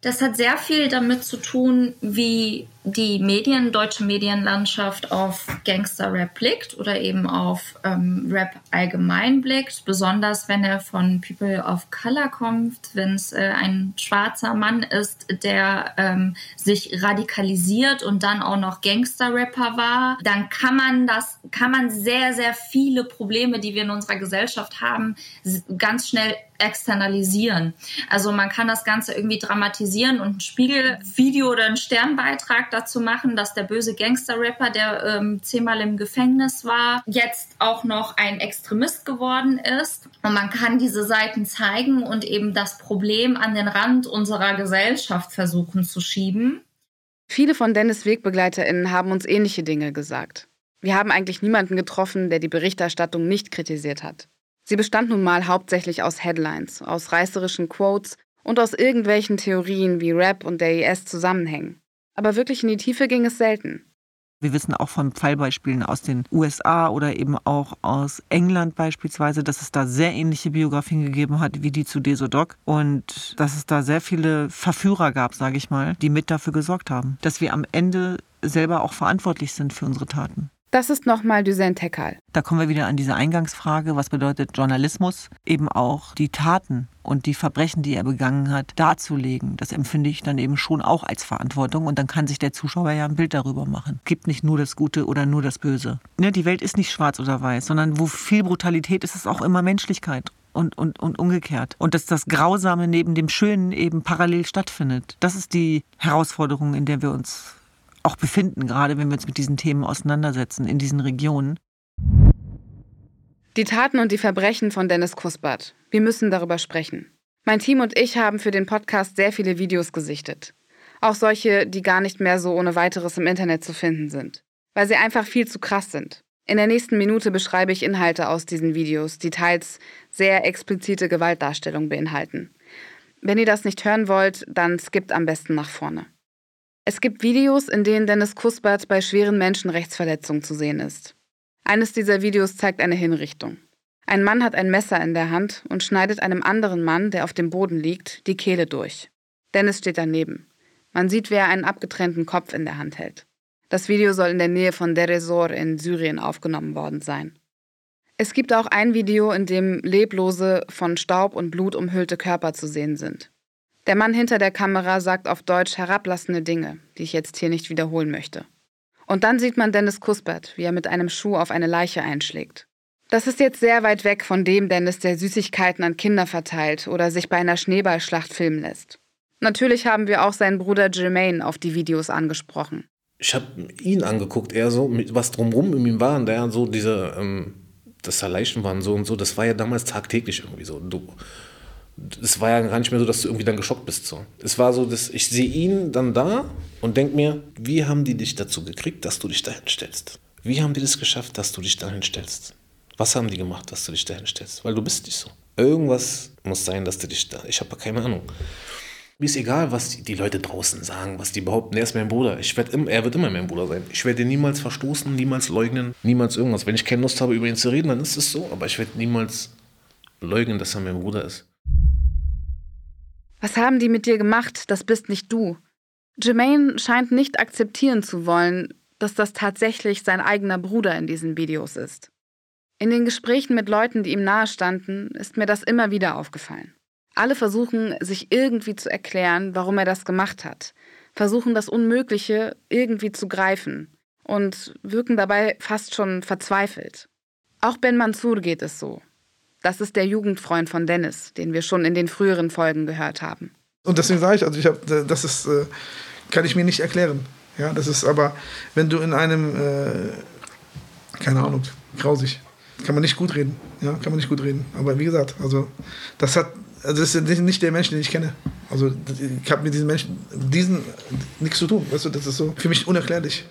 S: Das hat sehr viel damit zu tun, wie die Medien, deutsche Medienlandschaft auf Gangster-Rap blickt oder eben auf ähm, Rap allgemein blickt, besonders wenn er von People of Color kommt, wenn es äh, ein schwarzer Mann ist, der ähm, sich radikalisiert und dann auch noch Gangster-Rapper war, dann kann man das, kann man sehr, sehr viele Probleme, die wir in unserer Gesellschaft haben, ganz schnell externalisieren. Also man kann das Ganze irgendwie dramatisieren und ein Spiegelvideo oder einen Sternbeitrag dazu machen, dass der böse Gangster-Rapper, der ähm, zehnmal im Gefängnis war, jetzt auch noch ein Extremist geworden ist. Und man kann diese Seiten zeigen und eben das Problem an den Rand unserer Gesellschaft versuchen zu schieben.
B: Viele von Dennis WegbegleiterInnen haben uns ähnliche Dinge gesagt. Wir haben eigentlich niemanden getroffen, der die Berichterstattung nicht kritisiert hat. Sie bestand nun mal hauptsächlich aus Headlines, aus reißerischen Quotes und aus irgendwelchen Theorien, wie Rap und der IS zusammenhängen. Aber wirklich in die Tiefe ging es selten.
R: Wir wissen auch von Fallbeispielen aus den USA oder eben auch aus England beispielsweise, dass es da sehr ähnliche Biografien gegeben hat wie die zu Desodoc und dass es da sehr viele Verführer gab, sage ich mal, die mit dafür gesorgt haben, dass wir am Ende selber auch verantwortlich sind für unsere Taten.
B: Das ist nochmal Düsen Tekal.
R: Da kommen wir wieder an diese Eingangsfrage, was bedeutet Journalismus? Eben auch die Taten und die Verbrechen, die er begangen hat, darzulegen. Das empfinde ich dann eben schon auch als Verantwortung und dann kann sich der Zuschauer ja ein Bild darüber machen. Gibt nicht nur das Gute oder nur das Böse. Ne, die Welt ist nicht schwarz oder weiß, sondern wo viel Brutalität ist, ist auch immer Menschlichkeit. Und, und, und umgekehrt. Und dass das Grausame neben dem Schönen eben parallel stattfindet. Das ist die Herausforderung, in der wir uns auch befinden, gerade wenn wir uns mit diesen Themen auseinandersetzen in diesen Regionen.
B: Die Taten und die Verbrechen von Dennis Kuspert. Wir müssen darüber sprechen. Mein Team und ich haben für den Podcast sehr viele Videos gesichtet. Auch solche, die gar nicht mehr so ohne weiteres im Internet zu finden sind. Weil sie einfach viel zu krass sind. In der nächsten Minute beschreibe ich Inhalte aus diesen Videos, die teils sehr explizite Gewaltdarstellung beinhalten. Wenn ihr das nicht hören wollt, dann skippt am besten nach vorne. Es gibt Videos, in denen Dennis Kuspert bei schweren Menschenrechtsverletzungen zu sehen ist. Eines dieser Videos zeigt eine Hinrichtung. Ein Mann hat ein Messer in der Hand und schneidet einem anderen Mann, der auf dem Boden liegt, die Kehle durch. Dennis steht daneben. Man sieht, wie er einen abgetrennten Kopf in der Hand hält. Das Video soll in der Nähe von Deresor in Syrien aufgenommen worden sein. Es gibt auch ein Video, in dem leblose, von Staub und Blut umhüllte Körper zu sehen sind. Der Mann hinter der Kamera sagt auf Deutsch herablassende Dinge, die ich jetzt hier nicht wiederholen möchte. Und dann sieht man Dennis Kuspert, wie er mit einem Schuh auf eine Leiche einschlägt. Das ist jetzt sehr weit weg von dem Dennis, der Süßigkeiten an Kinder verteilt oder sich bei einer Schneeballschlacht filmen lässt. Natürlich haben wir auch seinen Bruder Jermaine auf die Videos angesprochen.
N: Ich habe ihn angeguckt, eher so, was drumrum in ihm war. Und der so diese, ähm, dass da Leichen waren so und so, das war ja damals tagtäglich irgendwie so. Du, es war ja gar nicht mehr so, dass du irgendwie dann geschockt bist. So. Es war so, dass ich sehe ihn dann da und denke mir, wie haben die dich dazu gekriegt, dass du dich dahin stellst? Wie haben die das geschafft, dass du dich dahin stellst? Was haben die gemacht, dass du dich dahin stellst? Weil du bist nicht so. Irgendwas muss sein, dass du dich da. Ich habe keine Ahnung. Mir ist egal, was die, Leute draußen sagen, was die behaupten. Er ist mein Bruder. Ich werd, er wird immer mein Bruder sein. Ich werde ihn niemals verstoßen, niemals leugnen, niemals irgendwas. Wenn ich keine Lust habe, über ihn zu reden, dann ist es so. Aber ich werde niemals leugnen, dass er mein Bruder ist.
B: Was haben die mit dir gemacht? Das bist nicht du. Jermaine scheint nicht akzeptieren zu wollen, dass das tatsächlich sein eigener Bruder in diesen Videos ist. In den Gesprächen mit Leuten, die ihm nahestanden, ist mir das immer wieder aufgefallen. Alle versuchen, sich irgendwie zu erklären, warum er das gemacht hat, versuchen das Unmögliche irgendwie zu greifen und wirken dabei fast schon verzweifelt. Auch Ben Mansour geht es so. Das ist der Jugendfreund von Dennis, den wir schon in den früheren Folgen gehört haben.
T: Und deswegen sage ich, also ich habe, das ist, äh, kann ich mir nicht erklären. Ja, das ist aber, wenn du in einem, äh, keine Ahnung, grausig, kann man nicht gut reden. Ja, kann man nicht gut reden. Aber wie gesagt, also das hat, also das ist nicht der Mensch, den ich kenne. Also ich habe mit diesen Menschen, diesen nichts zu tun. Weißt du, das ist so für mich unerklärlich.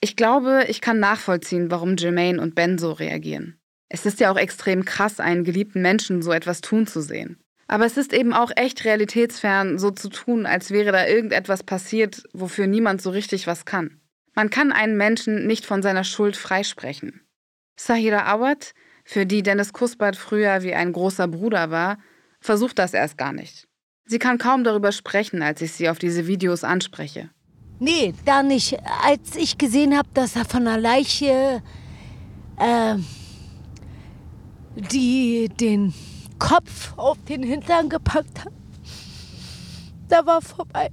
B: Ich glaube, ich kann nachvollziehen, warum Jermaine und Ben so reagieren. Es ist ja auch extrem krass, einen geliebten Menschen so etwas tun zu sehen. Aber es ist eben auch echt realitätsfern, so zu tun, als wäre da irgendetwas passiert, wofür niemand so richtig was kann. Man kann einen Menschen nicht von seiner Schuld freisprechen. Sahira Awad, für die Dennis Kuspert früher wie ein großer Bruder war, versucht das erst gar nicht. Sie kann kaum darüber sprechen, als ich sie auf diese Videos anspreche.
U: Nee, da nicht. Als ich gesehen habe, dass er von der Leiche äh, die den Kopf auf den Hintern gepackt hat, da war vorbei.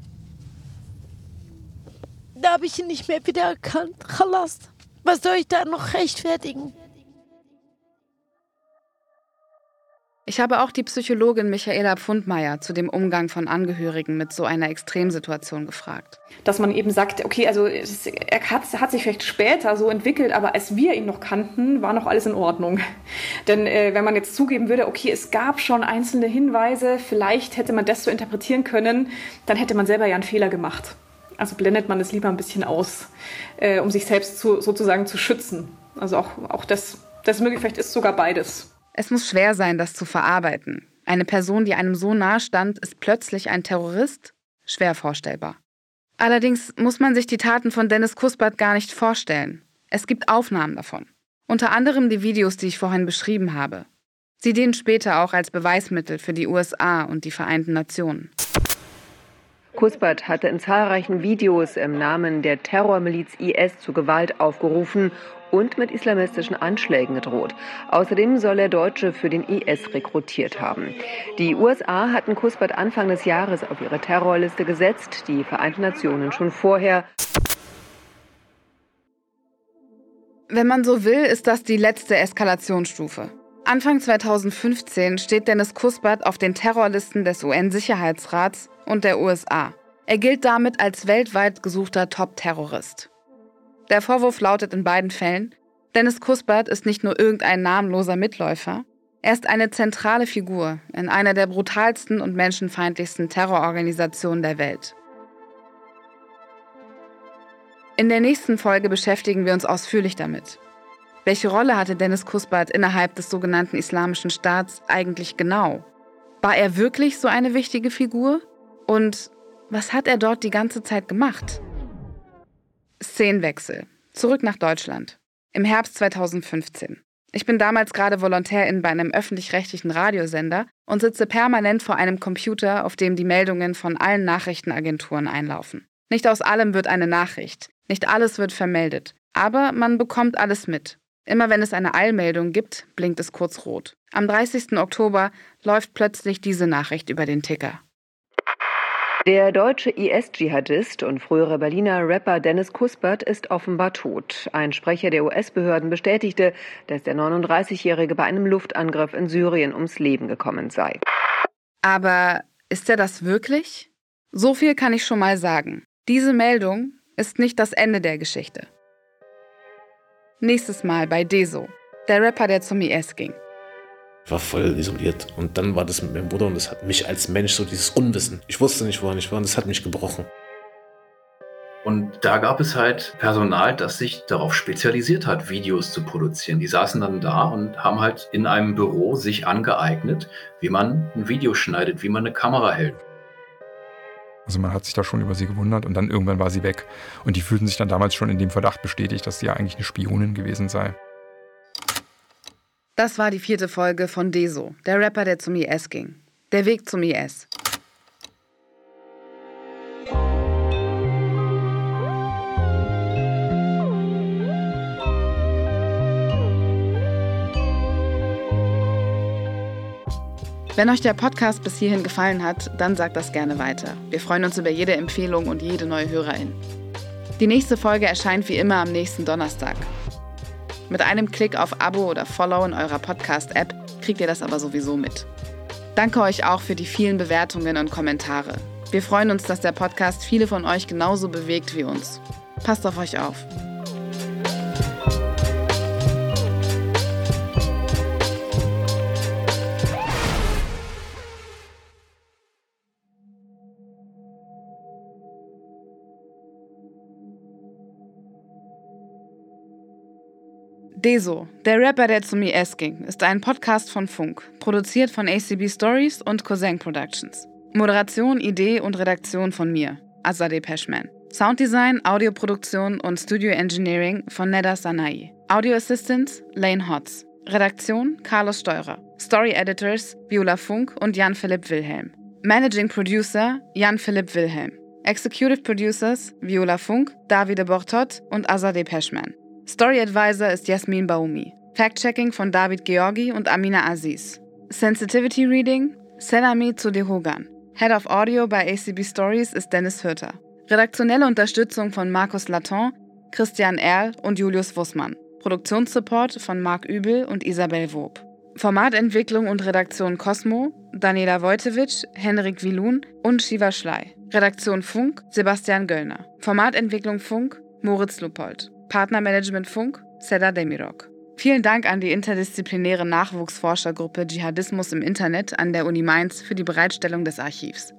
U: Da habe ich ihn nicht mehr wiedererkannt. Chalas. Was soll ich da noch rechtfertigen?
B: Ich habe auch die Psychologin Michaela Pfundmeier zu dem Umgang von Angehörigen mit so einer Extremsituation gefragt.
V: Dass man eben sagt, okay, also es, er hat, hat, sich vielleicht später so entwickelt, aber als wir ihn noch kannten, war noch alles in Ordnung. Denn äh, wenn man jetzt zugeben würde, okay, es gab schon einzelne Hinweise, vielleicht hätte man das so interpretieren können, dann hätte man selber ja einen Fehler gemacht. Also blendet man es lieber ein bisschen aus, äh, um sich selbst zu, sozusagen zu schützen. Also auch, auch das, das möglich, vielleicht ist sogar beides.
B: Es muss schwer sein, das zu verarbeiten. Eine Person, die einem so nahe stand, ist plötzlich ein Terrorist? Schwer vorstellbar. Allerdings muss man sich die Taten von Dennis Kuspert gar nicht vorstellen. Es gibt Aufnahmen davon. Unter anderem die Videos, die ich vorhin beschrieben habe. Sie dienen später auch als Beweismittel für die USA und die Vereinten Nationen.
A: Kuspert hatte in zahlreichen Videos im Namen der Terrormiliz IS zu Gewalt aufgerufen und mit islamistischen Anschlägen gedroht. Außerdem soll er Deutsche für den IS rekrutiert haben. Die USA hatten Kuspert Anfang des Jahres auf ihre Terrorliste gesetzt, die Vereinten Nationen schon vorher.
B: Wenn man so will, ist das die letzte Eskalationsstufe. Anfang 2015 steht Dennis Kuspert auf den Terrorlisten des UN-Sicherheitsrats und der USA. Er gilt damit als weltweit gesuchter Top-Terrorist. Der Vorwurf lautet in beiden Fällen, Dennis Kuspert ist nicht nur irgendein namenloser Mitläufer, er ist eine zentrale Figur in einer der brutalsten und menschenfeindlichsten Terrororganisationen der Welt. In der nächsten Folge beschäftigen wir uns ausführlich damit. Welche Rolle hatte Dennis Kuspert innerhalb des sogenannten Islamischen Staats eigentlich genau? War er wirklich so eine wichtige Figur? Und was hat er dort die ganze Zeit gemacht? Szenenwechsel. Zurück nach Deutschland. Im Herbst 2015. Ich bin damals gerade Volontärin bei einem öffentlich-rechtlichen Radiosender und sitze permanent vor einem Computer, auf dem die Meldungen von allen Nachrichtenagenturen einlaufen. Nicht aus allem wird eine Nachricht, nicht alles wird vermeldet, aber man bekommt alles mit. Immer wenn es eine Eilmeldung gibt, blinkt es kurz rot. Am 30. Oktober läuft plötzlich diese Nachricht über den Ticker.
A: Der deutsche IS-Dschihadist und frühere Berliner Rapper Dennis Kuspert ist offenbar tot. Ein Sprecher der US-Behörden bestätigte, dass der 39-Jährige bei einem Luftangriff in Syrien ums Leben gekommen sei.
B: Aber ist er das wirklich? So viel kann ich schon mal sagen. Diese Meldung ist nicht das Ende der Geschichte. Nächstes Mal bei Deso, der Rapper, der zum IS ging.
N: Ich war voll isoliert. Und dann war das mit meinem Bruder und das hat mich als Mensch so dieses Unwissen. Ich wusste nicht, woran ich war und das hat mich gebrochen.
W: Und da gab es halt Personal, das sich darauf spezialisiert hat, Videos zu produzieren. Die saßen dann da und haben halt in einem Büro sich angeeignet, wie man ein Video schneidet, wie man eine Kamera hält.
X: Also man hat sich da schon über sie gewundert und dann irgendwann war sie weg. Und die fühlten sich dann damals schon in dem Verdacht bestätigt, dass sie ja eigentlich eine Spionin gewesen sei.
B: Das war die vierte Folge von Deso, der Rapper, der zum IS ging. Der Weg zum IS. Wenn euch der Podcast bis hierhin gefallen hat, dann sagt das gerne weiter. Wir freuen uns über jede Empfehlung und jede neue Hörerin. Die nächste Folge erscheint wie immer am nächsten Donnerstag. Mit einem Klick auf Abo oder Follow in eurer Podcast-App kriegt ihr das aber sowieso mit. Danke euch auch für die vielen Bewertungen und Kommentare. Wir freuen uns, dass der Podcast viele von euch genauso bewegt wie uns. Passt auf euch auf. Deso, der Rapper, der zum IS ging, ist ein Podcast von Funk, produziert von ACB Stories und Cousin Productions. Moderation, Idee und Redaktion von mir, Azadeh Peschman. Sounddesign, Audioproduktion und Studio Engineering von Neda Sanai. Audio Assistance, Lane Hotz. Redaktion, Carlos Steurer. Story Editors, Viola Funk und Jan-Philipp Wilhelm. Managing Producer Jan Philipp Wilhelm. Executive Producers Viola Funk, Davide Bortot und Azadeh Peschman. Story Advisor ist Jasmin Baumi. Fact-Checking von David Georgi und Amina Aziz. Sensitivity Reading Selami Zudehogan. Head of Audio bei ACB Stories ist Dennis Hürter. Redaktionelle Unterstützung von Markus Laton, Christian Erl und Julius Wussmann. Produktionssupport von Marc Übel und Isabel Wob. Formatentwicklung und Redaktion Cosmo, Daniela Wojtewitsch, Henrik Wilun und Shiva Schley. Redaktion Funk, Sebastian Göllner. Formatentwicklung Funk, Moritz Lupold. Partnermanagement Funk, Seda Demirok. Vielen Dank an die interdisziplinäre Nachwuchsforschergruppe Dschihadismus im Internet an der Uni Mainz für die Bereitstellung des Archivs.